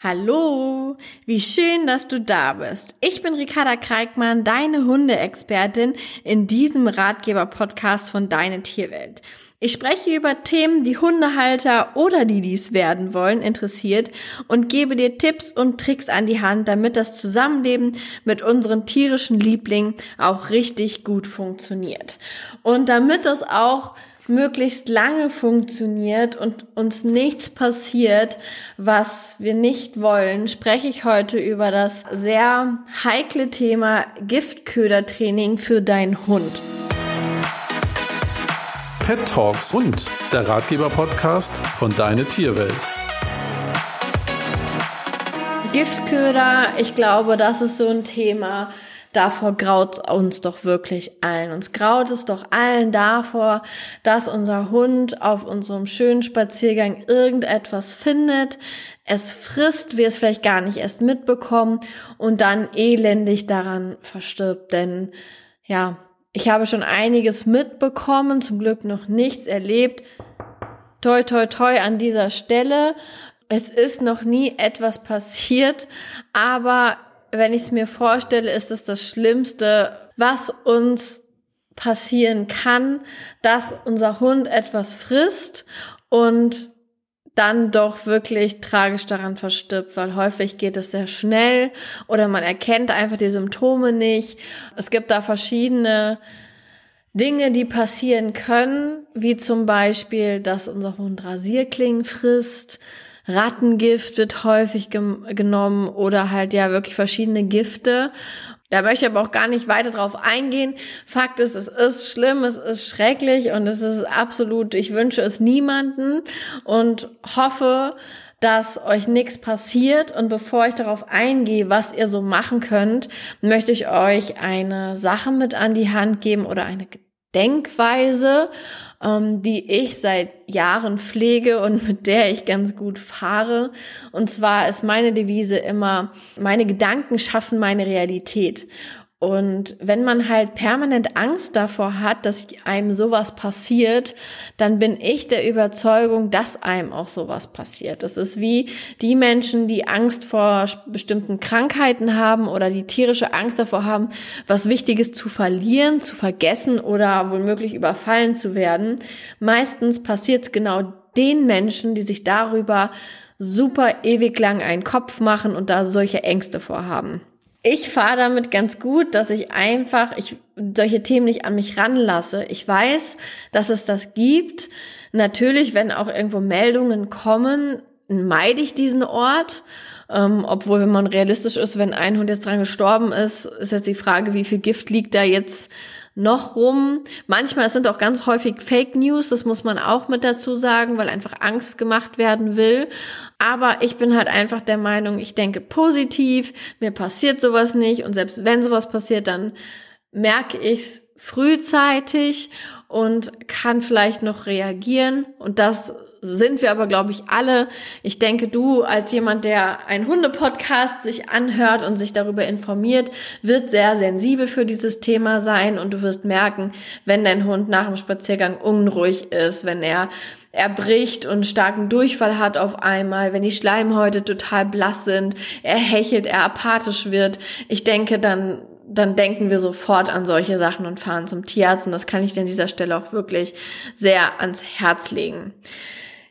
Hallo, wie schön, dass du da bist. Ich bin Ricarda Kreikmann, deine Hundeexpertin in diesem Ratgeber-Podcast von Deine Tierwelt. Ich spreche über Themen, die Hundehalter oder die dies werden wollen, interessiert und gebe dir Tipps und Tricks an die Hand, damit das Zusammenleben mit unseren tierischen Lieblingen auch richtig gut funktioniert. Und damit es auch möglichst lange funktioniert und uns nichts passiert, was wir nicht wollen, spreche ich heute über das sehr heikle Thema Giftködertraining für deinen Hund. Pet Talks und der Ratgeber-Podcast von Deine Tierwelt. Giftköder, ich glaube, das ist so ein Thema, davor graut uns doch wirklich allen. Uns graut es doch allen davor, dass unser Hund auf unserem schönen Spaziergang irgendetwas findet, es frisst, wir es vielleicht gar nicht erst mitbekommen und dann elendig daran verstirbt. Denn ja, ich habe schon einiges mitbekommen, zum Glück noch nichts erlebt. Toi, toi, toi an dieser Stelle. Es ist noch nie etwas passiert, aber wenn ich es mir vorstelle, ist es das Schlimmste, was uns passieren kann, dass unser Hund etwas frisst und dann doch wirklich tragisch daran verstirbt, weil häufig geht es sehr schnell oder man erkennt einfach die Symptome nicht. Es gibt da verschiedene Dinge, die passieren können, wie zum Beispiel, dass unser Hund Rasierklingen frisst, Rattengift wird häufig genommen oder halt ja wirklich verschiedene Gifte. Da möchte ich aber auch gar nicht weiter drauf eingehen. Fakt ist, es ist schlimm, es ist schrecklich und es ist absolut, ich wünsche es niemanden und hoffe, dass euch nichts passiert. Und bevor ich darauf eingehe, was ihr so machen könnt, möchte ich euch eine Sache mit an die Hand geben oder eine Denkweise, ähm, die ich seit Jahren pflege und mit der ich ganz gut fahre. Und zwar ist meine Devise immer, meine Gedanken schaffen meine Realität. Und wenn man halt permanent Angst davor hat, dass einem sowas passiert, dann bin ich der Überzeugung, dass einem auch sowas passiert. Das ist wie die Menschen, die Angst vor bestimmten Krankheiten haben oder die tierische Angst davor haben, was Wichtiges zu verlieren, zu vergessen oder womöglich überfallen zu werden. Meistens passiert es genau den Menschen, die sich darüber super ewig lang einen Kopf machen und da solche Ängste vorhaben ich fahre damit ganz gut, dass ich einfach ich solche Themen nicht an mich ranlasse. Ich weiß, dass es das gibt. Natürlich, wenn auch irgendwo Meldungen kommen, meide ich diesen Ort. Ähm, obwohl, wenn man realistisch ist, wenn ein Hund jetzt dran gestorben ist, ist jetzt die Frage, wie viel Gift liegt da jetzt noch rum. Manchmal sind auch ganz häufig Fake News, das muss man auch mit dazu sagen, weil einfach Angst gemacht werden will. Aber ich bin halt einfach der Meinung, ich denke positiv, mir passiert sowas nicht und selbst wenn sowas passiert, dann merke ich es frühzeitig und kann vielleicht noch reagieren und das sind wir aber, glaube ich, alle. Ich denke, du als jemand, der einen Hunde-Podcast sich anhört und sich darüber informiert, wird sehr sensibel für dieses Thema sein und du wirst merken, wenn dein Hund nach dem Spaziergang unruhig ist, wenn er erbricht und starken Durchfall hat auf einmal, wenn die Schleimhäute total blass sind, er hechelt, er apathisch wird. Ich denke, dann dann denken wir sofort an solche Sachen und fahren zum Tierarzt und das kann ich dir an dieser Stelle auch wirklich sehr ans Herz legen.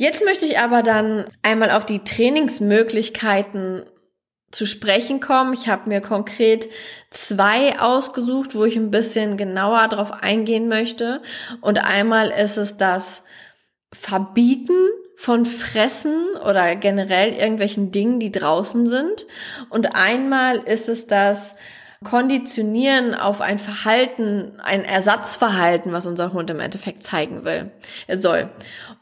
Jetzt möchte ich aber dann einmal auf die Trainingsmöglichkeiten zu sprechen kommen. Ich habe mir konkret zwei ausgesucht, wo ich ein bisschen genauer drauf eingehen möchte. Und einmal ist es das Verbieten von Fressen oder generell irgendwelchen Dingen, die draußen sind. Und einmal ist es das Konditionieren auf ein Verhalten, ein Ersatzverhalten, was unser Hund im Endeffekt zeigen will, soll.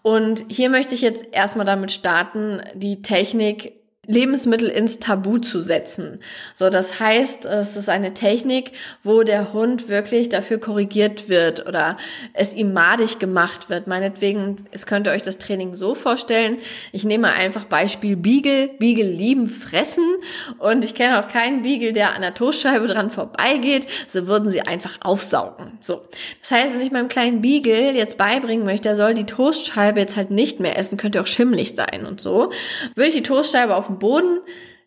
Und hier möchte ich jetzt erstmal damit starten, die Technik Lebensmittel ins Tabu zu setzen. So, das heißt, es ist eine Technik, wo der Hund wirklich dafür korrigiert wird oder es ihm madig gemacht wird. Meinetwegen, es könnt ihr euch das Training so vorstellen. Ich nehme einfach Beispiel Beagle. Beagle lieben fressen und ich kenne auch keinen Beagle, der an der Toastscheibe dran vorbeigeht. So würden sie einfach aufsaugen. So. Das heißt, wenn ich meinem kleinen Beagle jetzt beibringen möchte, er soll die Toastscheibe jetzt halt nicht mehr essen, könnte auch schimmlig sein und so, würde ich die Toastscheibe auf den Boden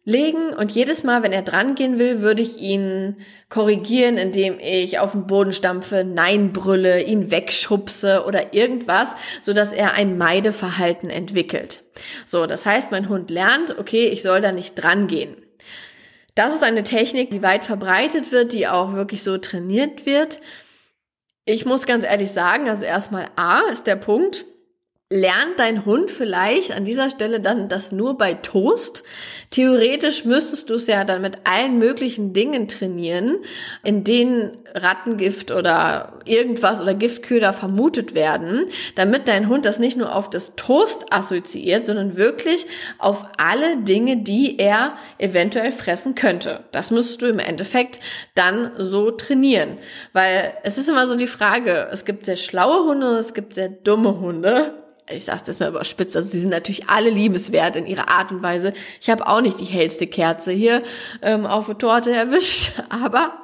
legen und jedes Mal, wenn er dran gehen will, würde ich ihn korrigieren, indem ich auf den Boden stampfe, Nein brülle, ihn wegschubse oder irgendwas, so dass er ein Meideverhalten entwickelt. So, das heißt, mein Hund lernt, okay, ich soll da nicht dran gehen. Das ist eine Technik, die weit verbreitet wird, die auch wirklich so trainiert wird. Ich muss ganz ehrlich sagen, also erstmal A ist der Punkt, lernt dein Hund vielleicht an dieser Stelle dann das nur bei Toast. Theoretisch müsstest du es ja dann mit allen möglichen Dingen trainieren, in denen Rattengift oder irgendwas oder Giftköder vermutet werden, damit dein Hund das nicht nur auf das Toast assoziiert, sondern wirklich auf alle Dinge, die er eventuell fressen könnte. Das müsstest du im Endeffekt dann so trainieren, weil es ist immer so die Frage, es gibt sehr schlaue Hunde, es gibt sehr dumme Hunde ich sage das mal überspitzt, also sie sind natürlich alle liebenswert in ihrer Art und Weise. Ich habe auch nicht die hellste Kerze hier ähm, auf der Torte erwischt, aber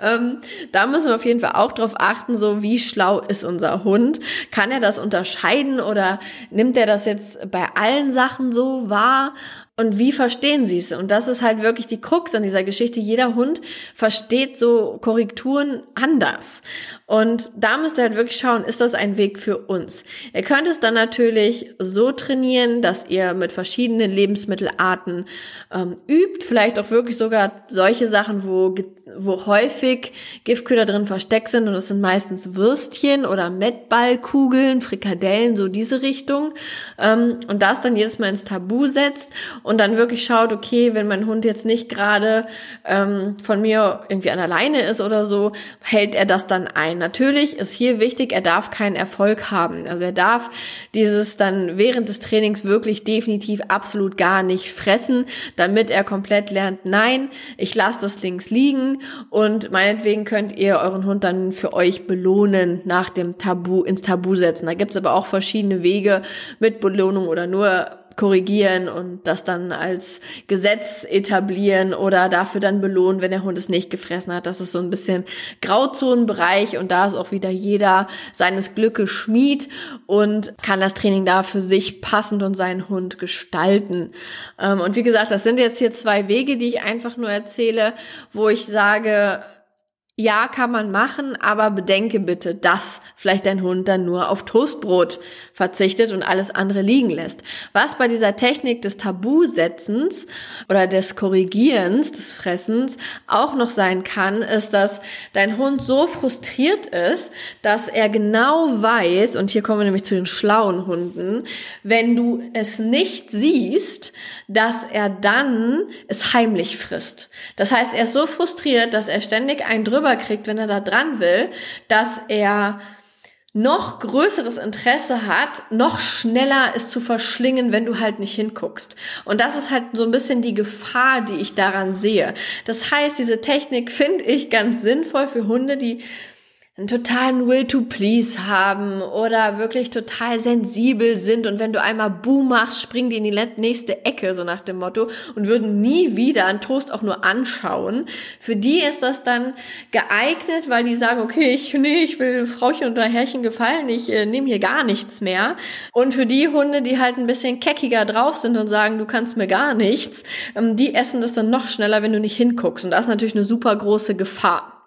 ähm, da müssen wir auf jeden Fall auch drauf achten, so wie schlau ist unser Hund. Kann er das unterscheiden oder nimmt er das jetzt bei allen Sachen so wahr? Und wie verstehen sie es? Und das ist halt wirklich die Krux an dieser Geschichte. Jeder Hund versteht so Korrekturen anders. Und da müsst ihr halt wirklich schauen, ist das ein Weg für uns? Ihr könnt es dann natürlich so trainieren, dass ihr mit verschiedenen Lebensmittelarten ähm, übt, vielleicht auch wirklich sogar solche Sachen, wo, wo häufig Giftköder drin versteckt sind und das sind meistens Würstchen oder Mettballkugeln, Frikadellen, so diese Richtung. Ähm, und das dann jedes Mal ins Tabu setzt und dann wirklich schaut, okay, wenn mein Hund jetzt nicht gerade ähm, von mir irgendwie an der Leine ist oder so, hält er das dann ein. Natürlich ist hier wichtig, er darf keinen Erfolg haben. Also er darf dieses dann während des Trainings wirklich definitiv absolut gar nicht fressen, damit er komplett lernt, nein, ich lasse das links liegen und meinetwegen könnt ihr euren Hund dann für euch belohnen nach dem Tabu, ins Tabu setzen. Da gibt's aber auch verschiedene Wege mit Belohnung oder nur korrigieren und das dann als Gesetz etablieren oder dafür dann belohnen, wenn der Hund es nicht gefressen hat. Das ist so ein bisschen Grauzonenbereich und da ist auch wieder jeder seines Glückes Schmied und kann das Training da für sich passend und seinen Hund gestalten. Ähm, und wie gesagt, das sind jetzt hier zwei Wege, die ich einfach nur erzähle, wo ich sage, ja, kann man machen, aber bedenke bitte, dass vielleicht dein Hund dann nur auf Toastbrot verzichtet und alles andere liegen lässt. Was bei dieser Technik des Tabusetzens oder des Korrigierens des Fressens auch noch sein kann, ist, dass dein Hund so frustriert ist, dass er genau weiß, und hier kommen wir nämlich zu den schlauen Hunden, wenn du es nicht siehst, dass er dann es heimlich frisst. Das heißt, er ist so frustriert, dass er ständig einen drüber rüberkriegt, wenn er da dran will, dass er noch größeres Interesse hat, noch schneller es zu verschlingen, wenn du halt nicht hinguckst. Und das ist halt so ein bisschen die Gefahr, die ich daran sehe. Das heißt, diese Technik finde ich ganz sinnvoll für Hunde, die einen totalen Will to Please haben oder wirklich total sensibel sind und wenn du einmal Boom machst, springen die in die nächste Ecke, so nach dem Motto, und würden nie wieder einen Toast auch nur anschauen. Für die ist das dann geeignet, weil die sagen, okay, ich, nee, ich will Frauchen oder Herrchen gefallen, ich äh, nehme hier gar nichts mehr. Und für die Hunde, die halt ein bisschen keckiger drauf sind und sagen, du kannst mir gar nichts, ähm, die essen das dann noch schneller, wenn du nicht hinguckst. Und das ist natürlich eine super große Gefahr.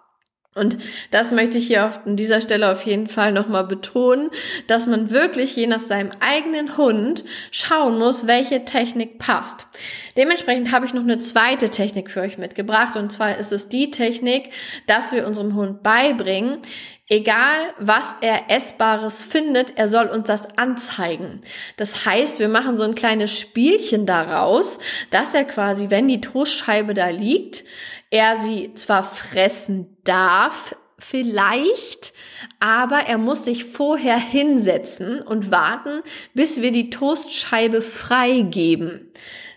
Und das möchte ich hier auf, an dieser Stelle auf jeden Fall nochmal betonen, dass man wirklich je nach seinem eigenen Hund schauen muss, welche Technik passt. Dementsprechend habe ich noch eine zweite Technik für euch mitgebracht und zwar ist es die Technik, dass wir unserem Hund beibringen, egal was er Essbares findet, er soll uns das anzeigen. Das heißt, wir machen so ein kleines Spielchen daraus, dass er quasi, wenn die Toastscheibe da liegt, er sie zwar fressen darf, vielleicht, aber er muss sich vorher hinsetzen und warten, bis wir die Toastscheibe freigeben.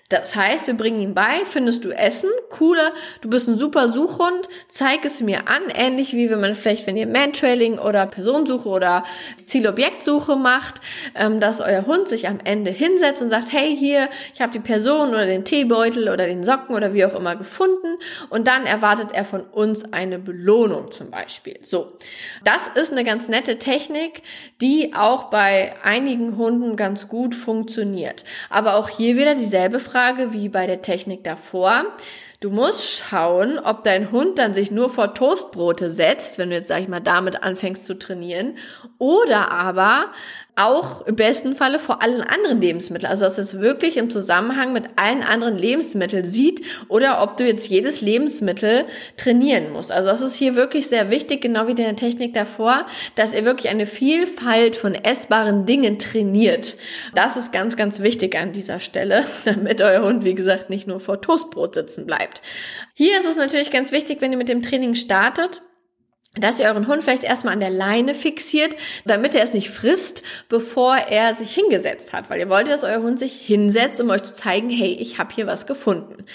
Das heißt, wir bringen ihn bei, findest du Essen, cooler, du bist ein super Suchhund, zeig es mir an, ähnlich wie wenn man vielleicht, wenn ihr Mantrailing oder Personensuche oder Zielobjektsuche macht, ähm, dass euer Hund sich am Ende hinsetzt und sagt, hey, hier, ich habe die Person oder den Teebeutel oder den Socken oder wie auch immer gefunden und dann erwartet er von uns eine Belohnung zum Beispiel. So, das ist eine ganz nette Technik, die auch bei einigen Hunden ganz gut funktioniert. Aber auch hier wieder dieselbe Frage, Frage wie bei der Technik davor. Du musst schauen, ob dein Hund dann sich nur vor Toastbrote setzt, wenn du jetzt, sag ich mal, damit anfängst zu trainieren, oder aber auch im besten Falle vor allen anderen Lebensmitteln. Also dass es wirklich im Zusammenhang mit allen anderen Lebensmitteln sieht oder ob du jetzt jedes Lebensmittel trainieren musst. Also das ist hier wirklich sehr wichtig, genau wie in der Technik davor, dass ihr wirklich eine Vielfalt von essbaren Dingen trainiert. Das ist ganz, ganz wichtig an dieser Stelle, damit euer Hund, wie gesagt, nicht nur vor Toastbrot sitzen bleibt. Hier ist es natürlich ganz wichtig, wenn ihr mit dem Training startet, dass ihr euren Hund vielleicht erstmal an der Leine fixiert, damit er es nicht frisst, bevor er sich hingesetzt hat. Weil ihr wollt, dass euer Hund sich hinsetzt, um euch zu zeigen, hey, ich habe hier was gefunden.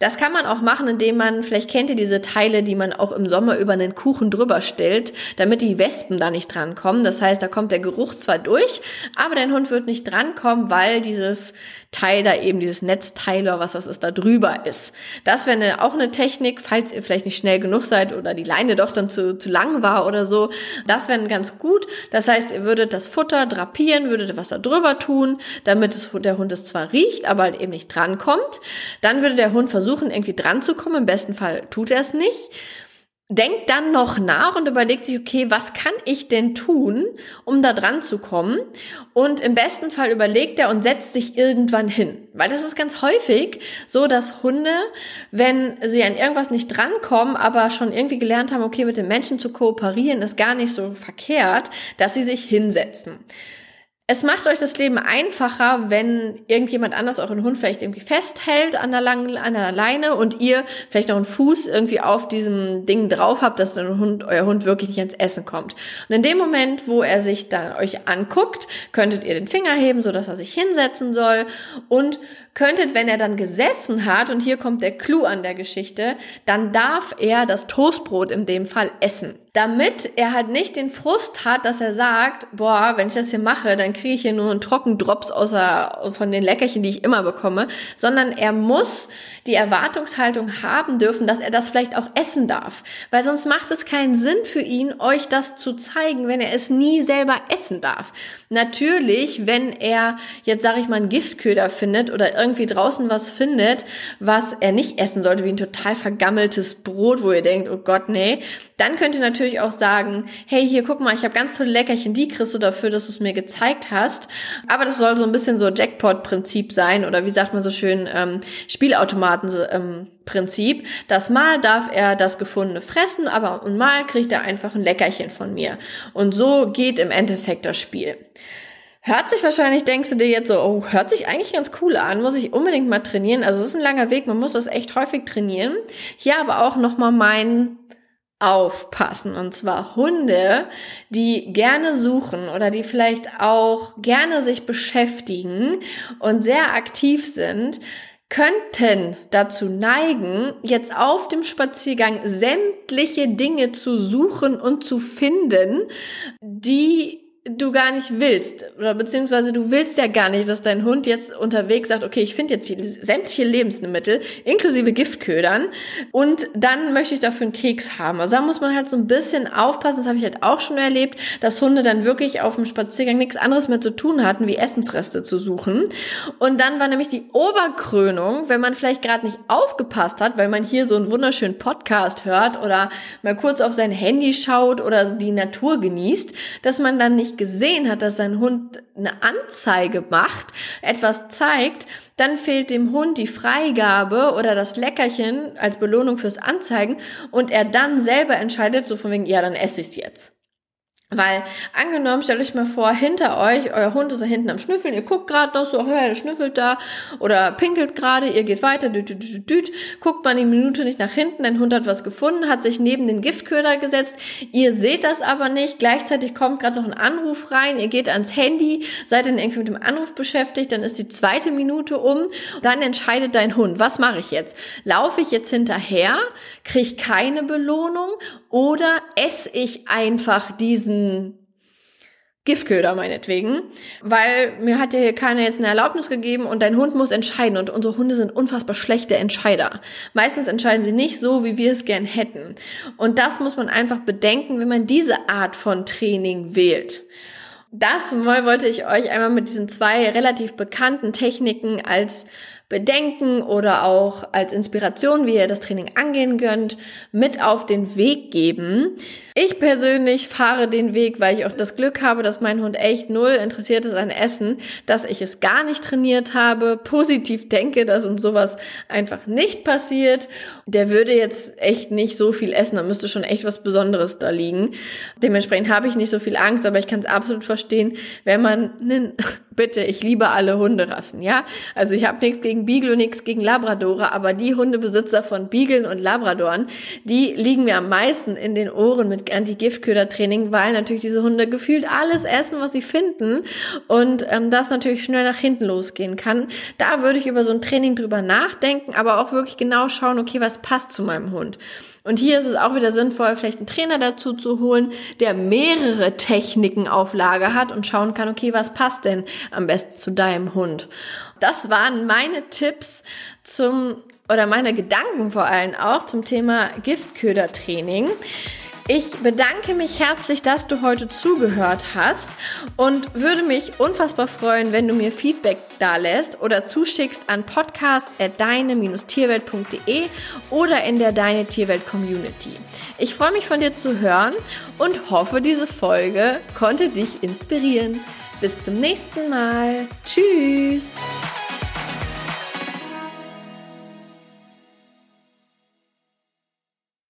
Das kann man auch machen, indem man, vielleicht kennt ihr diese Teile, die man auch im Sommer über einen Kuchen drüber stellt, damit die Wespen da nicht drankommen. Das heißt, da kommt der Geruch zwar durch, aber dein Hund wird nicht drankommen, weil dieses Teil da eben, dieses Netzteil oder was das ist, da drüber ist. Das wäre auch eine Technik, falls ihr vielleicht nicht schnell genug seid oder die Leine doch dann zu, zu lang war oder so. Das wäre ganz gut. Das heißt, ihr würdet das Futter drapieren, würdet was da drüber tun, damit es, der Hund es zwar riecht, aber halt eben nicht drankommt. Dann würde der Hund versuchen, versuchen, irgendwie dran zu kommen. Im besten Fall tut er es nicht. Denkt dann noch nach und überlegt sich, okay, was kann ich denn tun, um da dran zu kommen? Und im besten Fall überlegt er und setzt sich irgendwann hin. Weil das ist ganz häufig so, dass Hunde, wenn sie an irgendwas nicht drankommen, aber schon irgendwie gelernt haben, okay, mit den Menschen zu kooperieren, ist gar nicht so verkehrt, dass sie sich hinsetzen. Es macht euch das Leben einfacher, wenn irgendjemand anders euren Hund vielleicht irgendwie festhält an der langen, an der Leine und ihr vielleicht noch einen Fuß irgendwie auf diesem Ding drauf habt, dass Hund, euer Hund wirklich nicht ans Essen kommt. Und in dem Moment, wo er sich dann euch anguckt, könntet ihr den Finger heben, so dass er sich hinsetzen soll und könntet, wenn er dann gesessen hat, und hier kommt der Clou an der Geschichte, dann darf er das Toastbrot in dem Fall essen. Damit er halt nicht den Frust hat, dass er sagt, boah, wenn ich das hier mache, dann kriege ich hier nur einen Trockendrops außer von den Leckerchen, die ich immer bekomme, sondern er muss die Erwartungshaltung haben dürfen, dass er das vielleicht auch essen darf. Weil sonst macht es keinen Sinn für ihn, euch das zu zeigen, wenn er es nie selber essen darf. Natürlich, wenn er jetzt, sage ich mal, einen Giftköder findet oder irgendwie draußen was findet, was er nicht essen sollte, wie ein total vergammeltes Brot, wo ihr denkt, oh Gott, nee, dann könnt ihr natürlich auch sagen, hey, hier, guck mal, ich habe ganz tolle Leckerchen, die kriegst du dafür, dass du es mir gezeigt hast. Aber das soll so ein bisschen so Jackpot-Prinzip sein oder wie sagt man so schön, ähm, Spielautomaten-Prinzip. Das Mal darf er das Gefundene fressen, aber und mal kriegt er einfach ein Leckerchen von mir. Und so geht im Endeffekt das Spiel. Hört sich wahrscheinlich, denkst du dir jetzt so, oh, hört sich eigentlich ganz cool an, muss ich unbedingt mal trainieren. Also es ist ein langer Weg, man muss das echt häufig trainieren. Hier aber auch nochmal mein Aufpassen. Und zwar Hunde, die gerne suchen oder die vielleicht auch gerne sich beschäftigen und sehr aktiv sind, könnten dazu neigen, jetzt auf dem Spaziergang sämtliche Dinge zu suchen und zu finden, die du gar nicht willst oder beziehungsweise du willst ja gar nicht, dass dein Hund jetzt unterwegs sagt, okay, ich finde jetzt hier sämtliche Lebensmittel inklusive Giftködern und dann möchte ich dafür einen Keks haben. Also da muss man halt so ein bisschen aufpassen, das habe ich halt auch schon erlebt, dass Hunde dann wirklich auf dem Spaziergang nichts anderes mehr zu tun hatten, wie Essensreste zu suchen. Und dann war nämlich die Oberkrönung, wenn man vielleicht gerade nicht aufgepasst hat, weil man hier so einen wunderschönen Podcast hört oder mal kurz auf sein Handy schaut oder die Natur genießt, dass man dann nicht gesehen hat, dass sein Hund eine Anzeige macht, etwas zeigt, dann fehlt dem Hund die Freigabe oder das Leckerchen als Belohnung fürs Anzeigen und er dann selber entscheidet, so von wegen, ja, dann esse ich's jetzt. Weil angenommen, stellt euch mal vor, hinter euch, euer Hund ist da hinten am Schnüffeln, ihr guckt gerade noch so, hör, der schnüffelt da oder pinkelt gerade, ihr geht weiter, düt, düt, düt, düt, guckt man die Minute nicht nach hinten, dein Hund hat was gefunden, hat sich neben den Giftköder gesetzt, ihr seht das aber nicht, gleichzeitig kommt gerade noch ein Anruf rein, ihr geht ans Handy, seid dann irgendwie mit dem Anruf beschäftigt, dann ist die zweite Minute um, dann entscheidet dein Hund, was mache ich jetzt? Laufe ich jetzt hinterher, kriege keine Belohnung oder esse ich einfach diesen Giftköder meinetwegen, weil mir hat ja hier keiner jetzt eine Erlaubnis gegeben und dein Hund muss entscheiden und unsere Hunde sind unfassbar schlechte Entscheider. Meistens entscheiden sie nicht so, wie wir es gern hätten. Und das muss man einfach bedenken, wenn man diese Art von Training wählt. Das wollte ich euch einmal mit diesen zwei relativ bekannten Techniken als Bedenken oder auch als Inspiration, wie ihr das Training angehen könnt, mit auf den Weg geben. Ich persönlich fahre den Weg, weil ich auch das Glück habe, dass mein Hund echt null interessiert ist an Essen, dass ich es gar nicht trainiert habe, positiv denke, dass uns sowas einfach nicht passiert. Der würde jetzt echt nicht so viel essen, da müsste schon echt was Besonderes da liegen. Dementsprechend habe ich nicht so viel Angst, aber ich kann es absolut verstehen, wenn man einen bitte, ich liebe alle Hunderassen, ja? Also ich habe nichts gegen Beagle und nichts gegen Labradore, aber die Hundebesitzer von Beaglen und Labradoren, die liegen mir am meisten in den Ohren mit Anti-Giftköder-Training, weil natürlich diese Hunde gefühlt alles essen, was sie finden und ähm, das natürlich schnell nach hinten losgehen kann. Da würde ich über so ein Training drüber nachdenken, aber auch wirklich genau schauen, okay, was passt zu meinem Hund. Und hier ist es auch wieder sinnvoll, vielleicht einen Trainer dazu zu holen, der mehrere Techniken auf Lager hat und schauen kann, okay, was passt denn am besten zu deinem Hund. Das waren meine Tipps zum oder meine Gedanken vor allem auch zum Thema Giftködertraining. Ich bedanke mich herzlich, dass du heute zugehört hast und würde mich unfassbar freuen, wenn du mir Feedback da lässt oder zuschickst an podcast.deine-tierwelt.de oder in der Deine Tierwelt Community. Ich freue mich von dir zu hören und hoffe, diese Folge konnte dich inspirieren. Bis zum nächsten Mal. Tschüss.